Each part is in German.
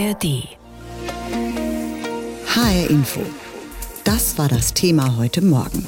ARD. HR Info. Das war das Thema heute Morgen.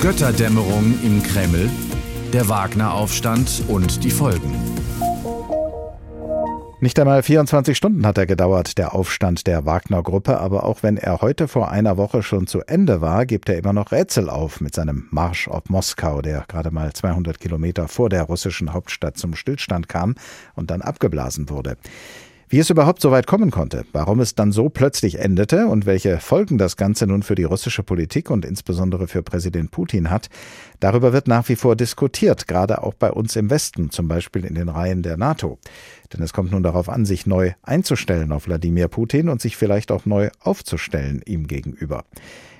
Götterdämmerung im Kreml, der Wagner-Aufstand und die Folgen. Nicht einmal 24 Stunden hat er gedauert, der Aufstand der Wagner-Gruppe, aber auch wenn er heute vor einer Woche schon zu Ende war, gibt er immer noch Rätsel auf mit seinem Marsch auf Moskau, der gerade mal 200 Kilometer vor der russischen Hauptstadt zum Stillstand kam und dann abgeblasen wurde. Wie es überhaupt so weit kommen konnte, warum es dann so plötzlich endete und welche Folgen das Ganze nun für die russische Politik und insbesondere für Präsident Putin hat, darüber wird nach wie vor diskutiert, gerade auch bei uns im Westen, zum Beispiel in den Reihen der NATO. Denn es kommt nun darauf an, sich neu einzustellen auf Wladimir Putin und sich vielleicht auch neu aufzustellen ihm gegenüber.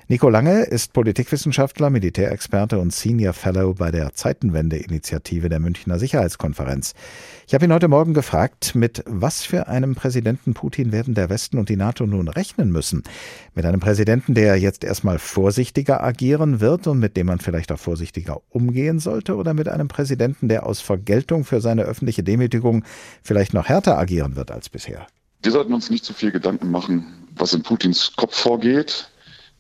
Nico Lange ist Politikwissenschaftler, Militärexperte und Senior Fellow bei der Zeitenwende-Initiative der Münchner Sicherheitskonferenz. Ich habe ihn heute Morgen gefragt, mit was für einem Präsidenten Putin werden der Westen und die NATO nun rechnen müssen? Mit einem Präsidenten, der jetzt erstmal vorsichtiger agieren wird und mit dem man vielleicht auch vorsichtiger umgehen sollte? Oder mit einem Präsidenten, der aus Vergeltung für seine öffentliche Demütigung vielleicht noch härter agieren wird als bisher? Wir sollten uns nicht zu viel Gedanken machen, was in Putins Kopf vorgeht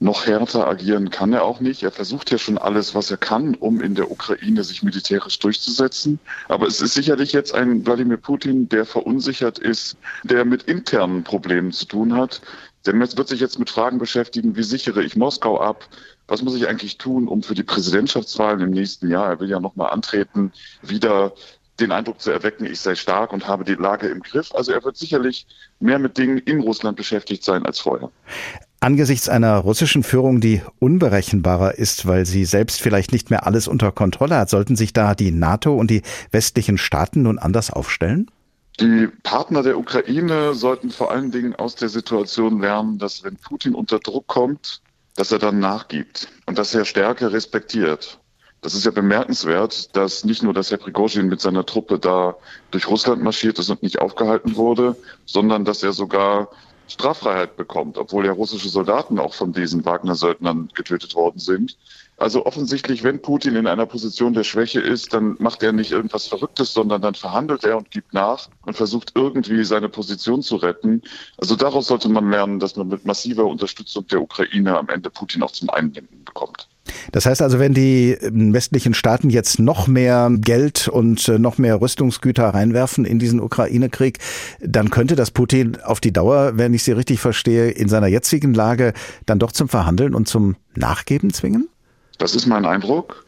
noch härter agieren kann er auch nicht. Er versucht ja schon alles, was er kann, um in der Ukraine sich militärisch durchzusetzen. Aber es ist sicherlich jetzt ein Wladimir Putin, der verunsichert ist, der mit internen Problemen zu tun hat. Der wird sich jetzt mit Fragen beschäftigen, wie sichere ich Moskau ab? Was muss ich eigentlich tun, um für die Präsidentschaftswahlen im nächsten Jahr, er will ja nochmal antreten, wieder den Eindruck zu erwecken, ich sei stark und habe die Lage im Griff. Also er wird sicherlich mehr mit Dingen in Russland beschäftigt sein als vorher. Angesichts einer russischen Führung, die unberechenbarer ist, weil sie selbst vielleicht nicht mehr alles unter Kontrolle hat, sollten sich da die NATO und die westlichen Staaten nun anders aufstellen? Die Partner der Ukraine sollten vor allen Dingen aus der Situation lernen, dass wenn Putin unter Druck kommt, dass er dann nachgibt und dass er Stärke respektiert. Das ist ja bemerkenswert, dass nicht nur, dass Herr Prigozhin mit seiner Truppe da durch Russland marschiert ist und nicht aufgehalten wurde, sondern dass er sogar Straffreiheit bekommt, obwohl ja russische Soldaten auch von diesen Wagner-Söldnern getötet worden sind. Also offensichtlich, wenn Putin in einer Position der Schwäche ist, dann macht er nicht irgendwas Verrücktes, sondern dann verhandelt er und gibt nach und versucht irgendwie seine Position zu retten. Also daraus sollte man lernen, dass man mit massiver Unterstützung der Ukraine am Ende Putin auch zum Einlenken bekommt. Das heißt also, wenn die ähm, westlichen Staaten jetzt noch mehr Geld und äh, noch mehr Rüstungsgüter reinwerfen in diesen Ukraine-Krieg, dann könnte das Putin auf die Dauer, wenn ich Sie richtig verstehe, in seiner jetzigen Lage dann doch zum Verhandeln und zum Nachgeben zwingen? Das ist mein Eindruck.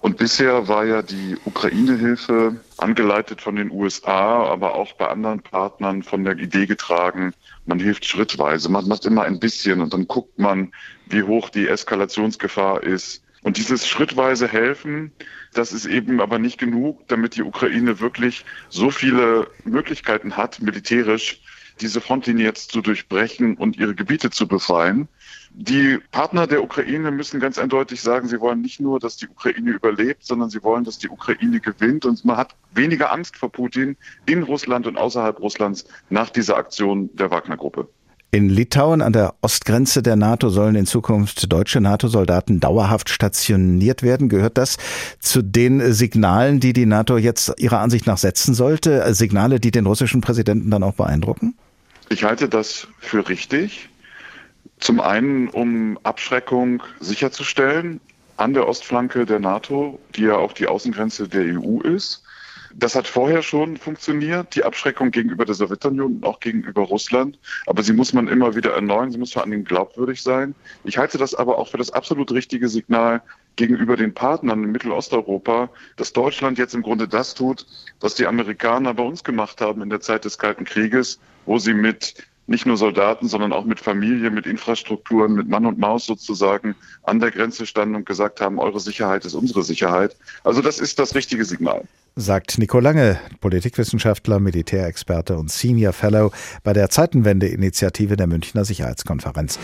Und bisher war ja die Ukraine-Hilfe angeleitet von den USA, aber auch bei anderen Partnern von der Idee getragen, man hilft schrittweise, man macht immer ein bisschen und dann guckt man, wie hoch die Eskalationsgefahr ist. Und dieses schrittweise Helfen, das ist eben aber nicht genug, damit die Ukraine wirklich so viele Möglichkeiten hat, militärisch diese Frontlinie jetzt zu durchbrechen und ihre Gebiete zu befreien. Die Partner der Ukraine müssen ganz eindeutig sagen, sie wollen nicht nur, dass die Ukraine überlebt, sondern sie wollen, dass die Ukraine gewinnt. Und man hat weniger Angst vor Putin in Russland und außerhalb Russlands nach dieser Aktion der Wagner-Gruppe. In Litauen an der Ostgrenze der NATO sollen in Zukunft deutsche NATO-Soldaten dauerhaft stationiert werden. Gehört das zu den Signalen, die die NATO jetzt ihrer Ansicht nach setzen sollte? Signale, die den russischen Präsidenten dann auch beeindrucken? Ich halte das für richtig. Zum einen, um Abschreckung sicherzustellen an der Ostflanke der NATO, die ja auch die Außengrenze der EU ist. Das hat vorher schon funktioniert, die Abschreckung gegenüber der Sowjetunion und auch gegenüber Russland. Aber sie muss man immer wieder erneuern, sie muss vor allen Dingen glaubwürdig sein. Ich halte das aber auch für das absolut richtige Signal gegenüber den Partnern in Mittelosteuropa, dass Deutschland jetzt im Grunde das tut, was die Amerikaner bei uns gemacht haben in der Zeit des Kalten Krieges, wo sie mit nicht nur Soldaten, sondern auch mit Familie, mit Infrastrukturen, mit Mann und Maus sozusagen an der Grenze standen und gesagt haben, eure Sicherheit ist unsere Sicherheit. Also das ist das richtige Signal. Sagt Nico Lange, Politikwissenschaftler, Militärexperte und Senior Fellow bei der Zeitenwende-Initiative der Münchner Sicherheitskonferenz.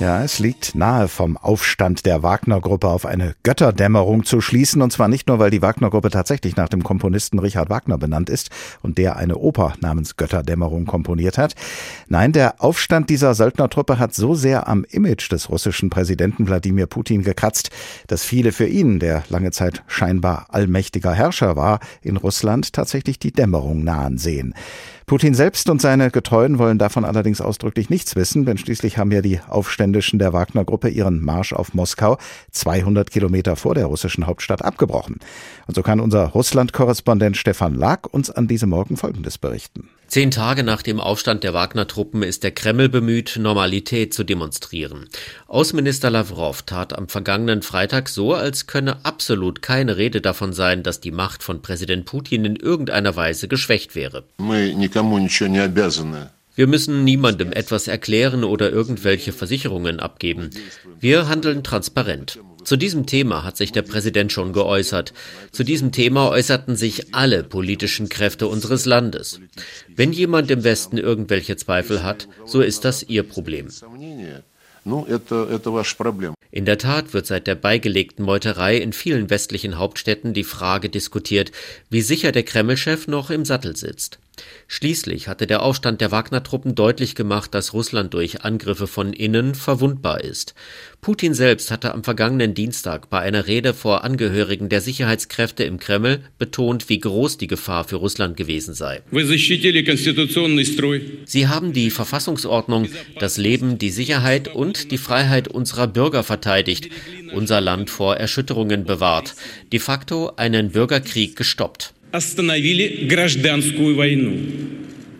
Ja, es liegt nahe vom Aufstand der Wagner-Gruppe auf eine Götterdämmerung zu schließen. Und zwar nicht nur, weil die Wagner-Gruppe tatsächlich nach dem Komponisten Richard Wagner benannt ist und der eine Oper namens Götterdämmerung komponiert hat. Nein, der Aufstand dieser Söldnertruppe hat so sehr am Image des russischen Präsidenten Wladimir Putin gekratzt, dass viele für ihn, der lange Zeit scheinbar allmächtiger Herrscher war, in Russland tatsächlich die Dämmerung nahen sehen. Putin selbst und seine Getreuen wollen davon allerdings ausdrücklich nichts wissen, denn schließlich haben ja die Aufständischen der Wagner-Gruppe ihren Marsch auf Moskau 200 Kilometer vor der russischen Hauptstadt abgebrochen. Und so kann unser Russland-Korrespondent Stefan Lag uns an diesem Morgen Folgendes berichten. Zehn Tage nach dem Aufstand der Wagner-Truppen ist der Kreml bemüht, Normalität zu demonstrieren. Außenminister Lavrov tat am vergangenen Freitag so, als könne absolut keine Rede davon sein, dass die Macht von Präsident Putin in irgendeiner Weise geschwächt wäre. Wir müssen niemandem etwas erklären oder irgendwelche Versicherungen abgeben. Wir handeln transparent. Zu diesem Thema hat sich der Präsident schon geäußert. Zu diesem Thema äußerten sich alle politischen Kräfte unseres Landes. Wenn jemand im Westen irgendwelche Zweifel hat, so ist das ihr Problem. In der Tat wird seit der beigelegten Meuterei in vielen westlichen Hauptstädten die Frage diskutiert, wie sicher der Kremlchef noch im Sattel sitzt. Schließlich hatte der Aufstand der Wagner-Truppen deutlich gemacht, dass Russland durch Angriffe von innen verwundbar ist. Putin selbst hatte am vergangenen Dienstag bei einer Rede vor Angehörigen der Sicherheitskräfte im Kreml betont, wie groß die Gefahr für Russland gewesen sei. Sie haben die Verfassungsordnung, das Leben, die Sicherheit und die Freiheit unserer Bürger verteidigt, unser Land vor Erschütterungen bewahrt, de facto einen Bürgerkrieg gestoppt.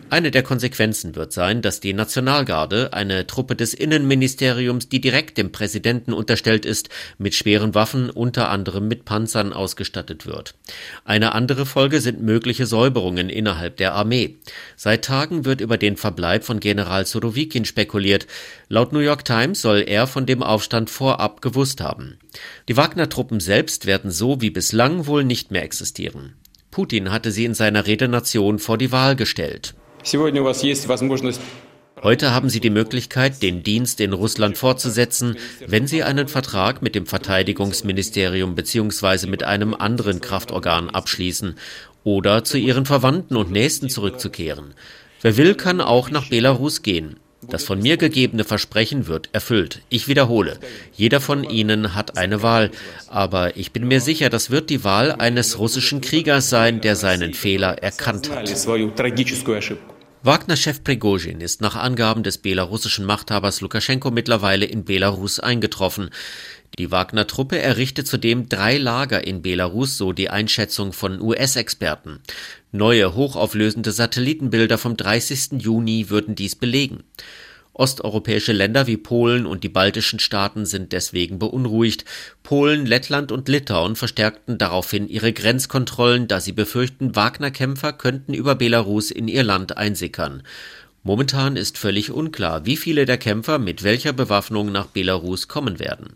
Eine der Konsequenzen wird sein, dass die Nationalgarde, eine Truppe des Innenministeriums, die direkt dem Präsidenten unterstellt ist, mit schweren Waffen, unter anderem mit Panzern ausgestattet wird. Eine andere Folge sind mögliche Säuberungen innerhalb der Armee. Seit Tagen wird über den Verbleib von General Surovikin spekuliert. Laut New York Times soll er von dem Aufstand vorab gewusst haben. Die Wagner-Truppen selbst werden so wie bislang wohl nicht mehr existieren. Putin hatte sie in seiner Rede Nation vor die Wahl gestellt. Heute haben Sie die Möglichkeit, den Dienst in Russland fortzusetzen, wenn Sie einen Vertrag mit dem Verteidigungsministerium bzw. mit einem anderen Kraftorgan abschließen oder zu Ihren Verwandten und Nächsten zurückzukehren. Wer will, kann auch nach Belarus gehen. Das von mir gegebene Versprechen wird erfüllt. Ich wiederhole, jeder von Ihnen hat eine Wahl, aber ich bin mir sicher, das wird die Wahl eines russischen Kriegers sein, der seinen Fehler erkannt hat. Wagner-Chef Prigozhin ist nach Angaben des belarussischen Machthabers Lukaschenko mittlerweile in Belarus eingetroffen. Die Wagner-Truppe errichtet zudem drei Lager in Belarus, so die Einschätzung von US-Experten. Neue hochauflösende Satellitenbilder vom 30. Juni würden dies belegen. Osteuropäische Länder wie Polen und die baltischen Staaten sind deswegen beunruhigt. Polen, Lettland und Litauen verstärkten daraufhin ihre Grenzkontrollen, da sie befürchten, Wagner-Kämpfer könnten über Belarus in ihr Land einsickern. Momentan ist völlig unklar, wie viele der Kämpfer mit welcher Bewaffnung nach Belarus kommen werden.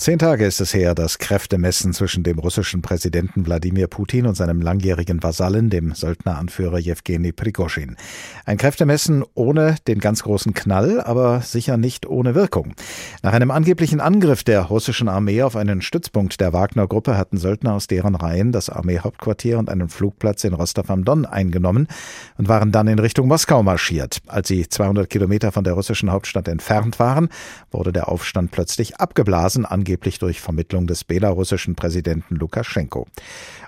Zehn Tage ist es her, das Kräftemessen zwischen dem russischen Präsidenten Wladimir Putin und seinem langjährigen Vasallen, dem Söldneranführer Jewgeni Prigoschin. Ein Kräftemessen ohne den ganz großen Knall, aber sicher nicht ohne Wirkung. Nach einem angeblichen Angriff der russischen Armee auf einen Stützpunkt der Wagner-Gruppe hatten Söldner aus deren Reihen das Armeehauptquartier und einen Flugplatz in Rostov am Don eingenommen und waren dann in Richtung Moskau marschiert. Als sie 200 Kilometer von der russischen Hauptstadt entfernt waren, wurde der Aufstand plötzlich abgeblasen, durch Vermittlung des belarussischen Präsidenten Lukaschenko.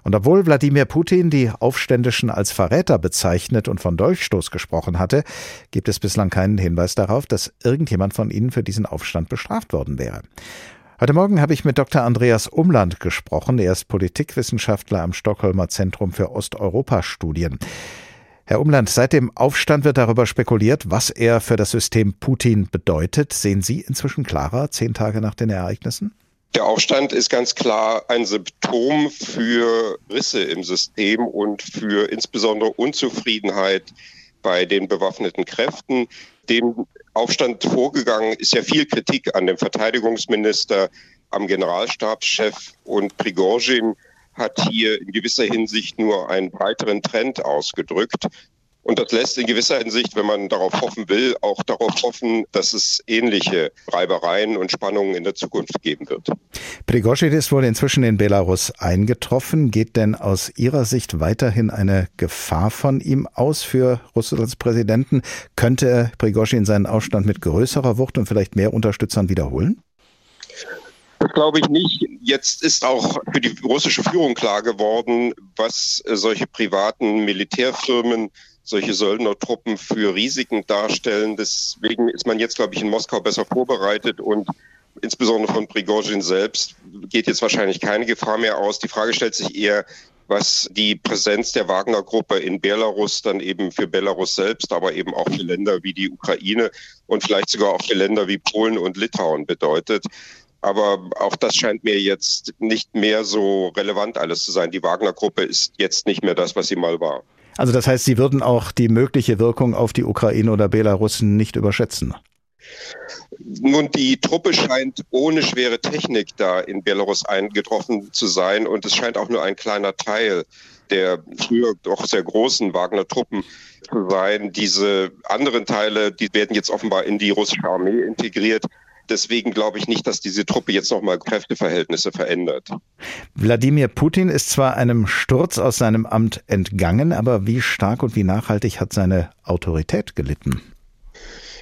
Und obwohl Wladimir Putin die Aufständischen als Verräter bezeichnet und von Dolchstoß gesprochen hatte, gibt es bislang keinen Hinweis darauf, dass irgendjemand von ihnen für diesen Aufstand bestraft worden wäre. Heute Morgen habe ich mit Dr. Andreas Umland gesprochen. Er ist Politikwissenschaftler am Stockholmer Zentrum für Osteuropa-Studien. Herr Umland, seit dem Aufstand wird darüber spekuliert, was er für das System Putin bedeutet. Sehen Sie inzwischen klarer, zehn Tage nach den Ereignissen? Der Aufstand ist ganz klar ein Symptom für Risse im System und für insbesondere Unzufriedenheit bei den bewaffneten Kräften. Dem Aufstand vorgegangen ist ja viel Kritik an dem Verteidigungsminister, am Generalstabschef und Prigozhin hat hier in gewisser Hinsicht nur einen weiteren Trend ausgedrückt. Und das lässt in gewisser Hinsicht, wenn man darauf hoffen will, auch darauf hoffen, dass es ähnliche Reibereien und Spannungen in der Zukunft geben wird. Prigozhin ist wohl inzwischen in Belarus eingetroffen. Geht denn aus Ihrer Sicht weiterhin eine Gefahr von ihm aus für Russlands Präsidenten? Könnte Prigozhin seinen Aufstand mit größerer Wucht und vielleicht mehr Unterstützern wiederholen? Das glaube ich nicht. Jetzt ist auch für die russische Führung klar geworden, was solche privaten Militärfirmen solche Söldnertruppen für Risiken darstellen. Deswegen ist man jetzt, glaube ich, in Moskau besser vorbereitet und insbesondere von Prigozhin selbst geht jetzt wahrscheinlich keine Gefahr mehr aus. Die Frage stellt sich eher, was die Präsenz der Wagner-Gruppe in Belarus dann eben für Belarus selbst, aber eben auch für Länder wie die Ukraine und vielleicht sogar auch für Länder wie Polen und Litauen bedeutet. Aber auch das scheint mir jetzt nicht mehr so relevant alles zu sein. Die Wagner-Gruppe ist jetzt nicht mehr das, was sie mal war. Also das heißt, Sie würden auch die mögliche Wirkung auf die Ukraine oder Belarus nicht überschätzen? Nun, die Truppe scheint ohne schwere Technik da in Belarus eingetroffen zu sein und es scheint auch nur ein kleiner Teil der früher doch sehr großen Wagner-Truppen zu sein. Diese anderen Teile, die werden jetzt offenbar in die russische Armee integriert. Deswegen glaube ich nicht, dass diese Truppe jetzt nochmal Kräfteverhältnisse verändert. Wladimir Putin ist zwar einem Sturz aus seinem Amt entgangen, aber wie stark und wie nachhaltig hat seine Autorität gelitten?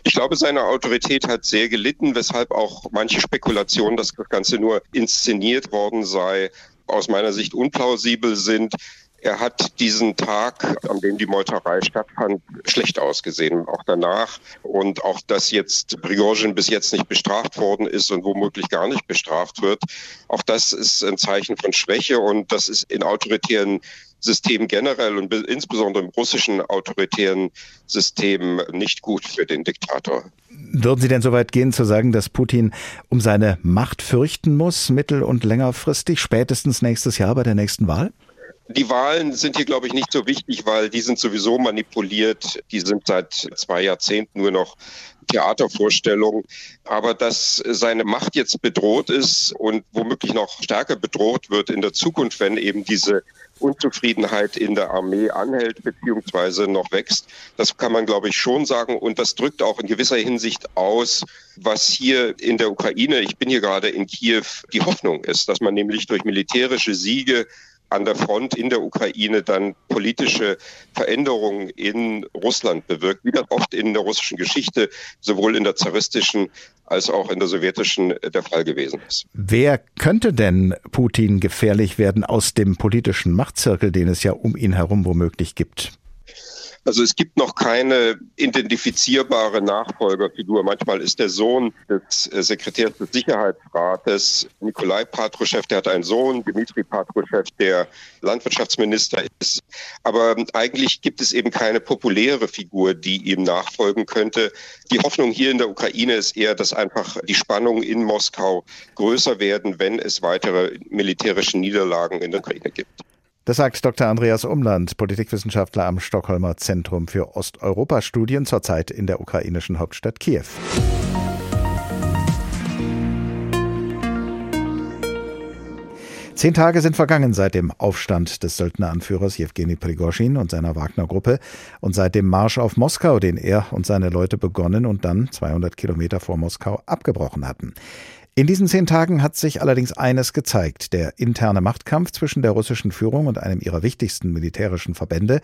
Ich glaube, seine Autorität hat sehr gelitten, weshalb auch manche Spekulationen, dass das Ganze nur inszeniert worden sei, aus meiner Sicht unplausibel sind. Er hat diesen Tag, an dem die Meuterei stattfand, schlecht ausgesehen, auch danach. Und auch, dass jetzt Prigozhin bis jetzt nicht bestraft worden ist und womöglich gar nicht bestraft wird, auch das ist ein Zeichen von Schwäche und das ist in autoritären Systemen generell und insbesondere im russischen autoritären System nicht gut für den Diktator. Würden Sie denn so weit gehen zu sagen, dass Putin um seine Macht fürchten muss, mittel- und längerfristig, spätestens nächstes Jahr bei der nächsten Wahl? Die Wahlen sind hier, glaube ich, nicht so wichtig, weil die sind sowieso manipuliert. Die sind seit zwei Jahrzehnten nur noch Theatervorstellungen. Aber dass seine Macht jetzt bedroht ist und womöglich noch stärker bedroht wird in der Zukunft, wenn eben diese Unzufriedenheit in der Armee anhält beziehungsweise noch wächst. Das kann man, glaube ich, schon sagen. Und das drückt auch in gewisser Hinsicht aus, was hier in der Ukraine, ich bin hier gerade in Kiew, die Hoffnung ist, dass man nämlich durch militärische Siege an der Front in der Ukraine dann politische Veränderungen in Russland bewirkt, wie das oft in der russischen Geschichte, sowohl in der zaristischen als auch in der sowjetischen der Fall gewesen ist. Wer könnte denn Putin gefährlich werden aus dem politischen Machtzirkel, den es ja um ihn herum womöglich gibt? Also es gibt noch keine identifizierbare Nachfolgerfigur. Manchmal ist der Sohn des äh, Sekretärs des Sicherheitsrates, Nikolai Patruschew, der hat einen Sohn, Dmitri Patruschew, der Landwirtschaftsminister ist. Aber eigentlich gibt es eben keine populäre Figur, die ihm nachfolgen könnte. Die Hoffnung hier in der Ukraine ist eher, dass einfach die Spannungen in Moskau größer werden, wenn es weitere militärische Niederlagen in der Ukraine gibt. Das sagt Dr. Andreas Umland, Politikwissenschaftler am Stockholmer Zentrum für Osteuropa-Studien, zurzeit in der ukrainischen Hauptstadt Kiew. Zehn Tage sind vergangen seit dem Aufstand des Söldneranführers Jewgeni Prigozhin und seiner Wagner-Gruppe und seit dem Marsch auf Moskau, den er und seine Leute begonnen und dann 200 Kilometer vor Moskau abgebrochen hatten. In diesen zehn Tagen hat sich allerdings eines gezeigt. Der interne Machtkampf zwischen der russischen Führung und einem ihrer wichtigsten militärischen Verbände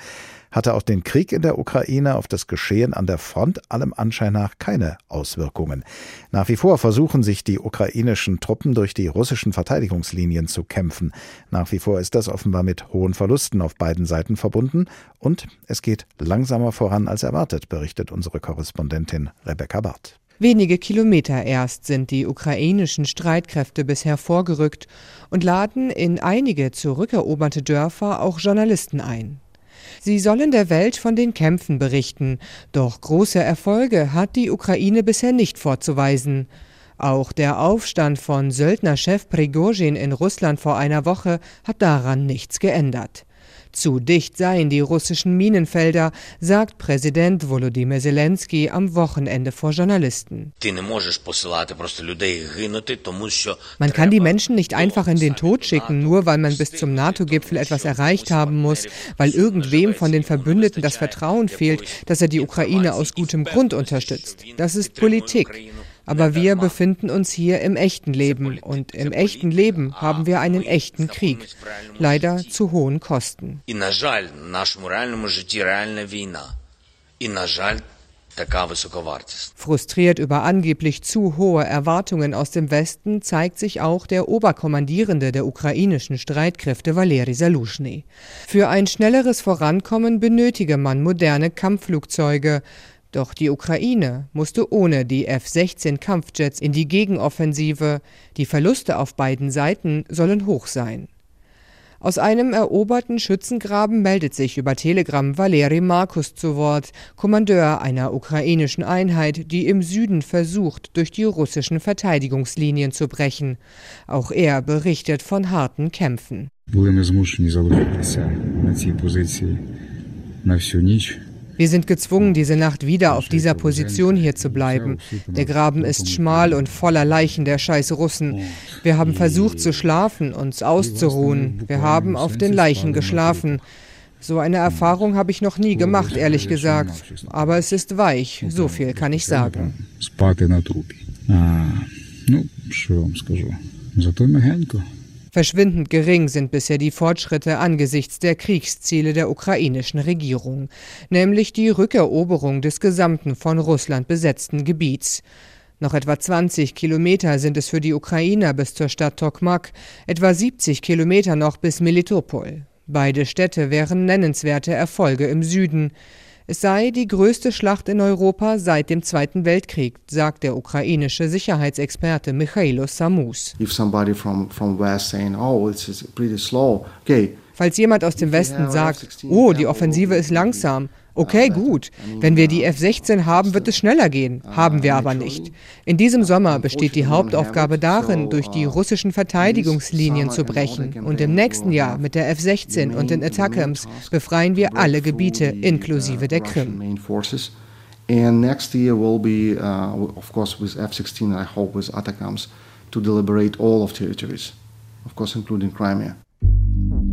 hatte auf den Krieg in der Ukraine, auf das Geschehen an der Front allem Anschein nach keine Auswirkungen. Nach wie vor versuchen sich die ukrainischen Truppen durch die russischen Verteidigungslinien zu kämpfen. Nach wie vor ist das offenbar mit hohen Verlusten auf beiden Seiten verbunden und es geht langsamer voran als erwartet, berichtet unsere Korrespondentin Rebecca Barth. Wenige Kilometer erst sind die ukrainischen Streitkräfte bisher vorgerückt und laden in einige zurückeroberte Dörfer auch Journalisten ein. Sie sollen der Welt von den Kämpfen berichten, doch große Erfolge hat die Ukraine bisher nicht vorzuweisen. Auch der Aufstand von Söldnerchef Prigozhin in Russland vor einer Woche hat daran nichts geändert. Zu dicht seien die russischen Minenfelder, sagt Präsident Volodymyr Zelensky am Wochenende vor Journalisten. Man kann die Menschen nicht einfach in den Tod schicken, nur weil man bis zum NATO-Gipfel etwas erreicht haben muss, weil irgendwem von den Verbündeten das Vertrauen fehlt, dass er die Ukraine aus gutem Grund unterstützt. Das ist Politik. Aber wir befinden uns hier im echten Leben und im echten Leben haben wir einen echten Krieg, leider zu hohen Kosten. Frustriert über angeblich zu hohe Erwartungen aus dem Westen zeigt sich auch der Oberkommandierende der ukrainischen Streitkräfte Valeri Saluschny. Für ein schnelleres Vorankommen benötige man moderne Kampfflugzeuge, doch die Ukraine musste ohne die F-16 Kampfjets in die Gegenoffensive. Die Verluste auf beiden Seiten sollen hoch sein. Aus einem eroberten Schützengraben meldet sich über Telegram Valeri Markus zu Wort, Kommandeur einer ukrainischen Einheit, die im Süden versucht, durch die russischen Verteidigungslinien zu brechen. Auch er berichtet von harten Kämpfen. Були ми змушені залишитися на цій позиції на всю ніч. Wir sind gezwungen, diese Nacht wieder auf dieser Position hier zu bleiben. Der Graben ist schmal und voller Leichen der scheiß Russen. Wir haben versucht zu schlafen, uns auszuruhen. Wir haben auf den Leichen geschlafen. So eine Erfahrung habe ich noch nie gemacht, ehrlich gesagt. Aber es ist weich, so viel kann ich sagen. Зато мягенько. Verschwindend gering sind bisher die Fortschritte angesichts der Kriegsziele der ukrainischen Regierung, nämlich die Rückeroberung des gesamten von Russland besetzten Gebiets. Noch etwa 20 Kilometer sind es für die Ukrainer bis zur Stadt Tokmak, etwa 70 Kilometer noch bis Melitopol. Beide Städte wären nennenswerte Erfolge im Süden. Es sei die größte Schlacht in Europa seit dem Zweiten Weltkrieg, sagt der ukrainische Sicherheitsexperte Michailo Samus. If somebody from, from West saying, oh, it's pretty slow, okay. Falls jemand aus dem Westen sagt, oh, die Offensive ist langsam, Okay, gut. Wenn wir die F-16 haben, wird es schneller gehen. Haben wir aber nicht. In diesem Sommer besteht die Hauptaufgabe darin, durch die russischen Verteidigungslinien zu brechen. Und im nächsten Jahr mit der F-16 und den Attackams befreien wir alle Gebiete, inklusive der Krim. And next year will be, uh, of course, with F-16, I hope with Atacams, to deliberate all of territories, of course, including Crimea.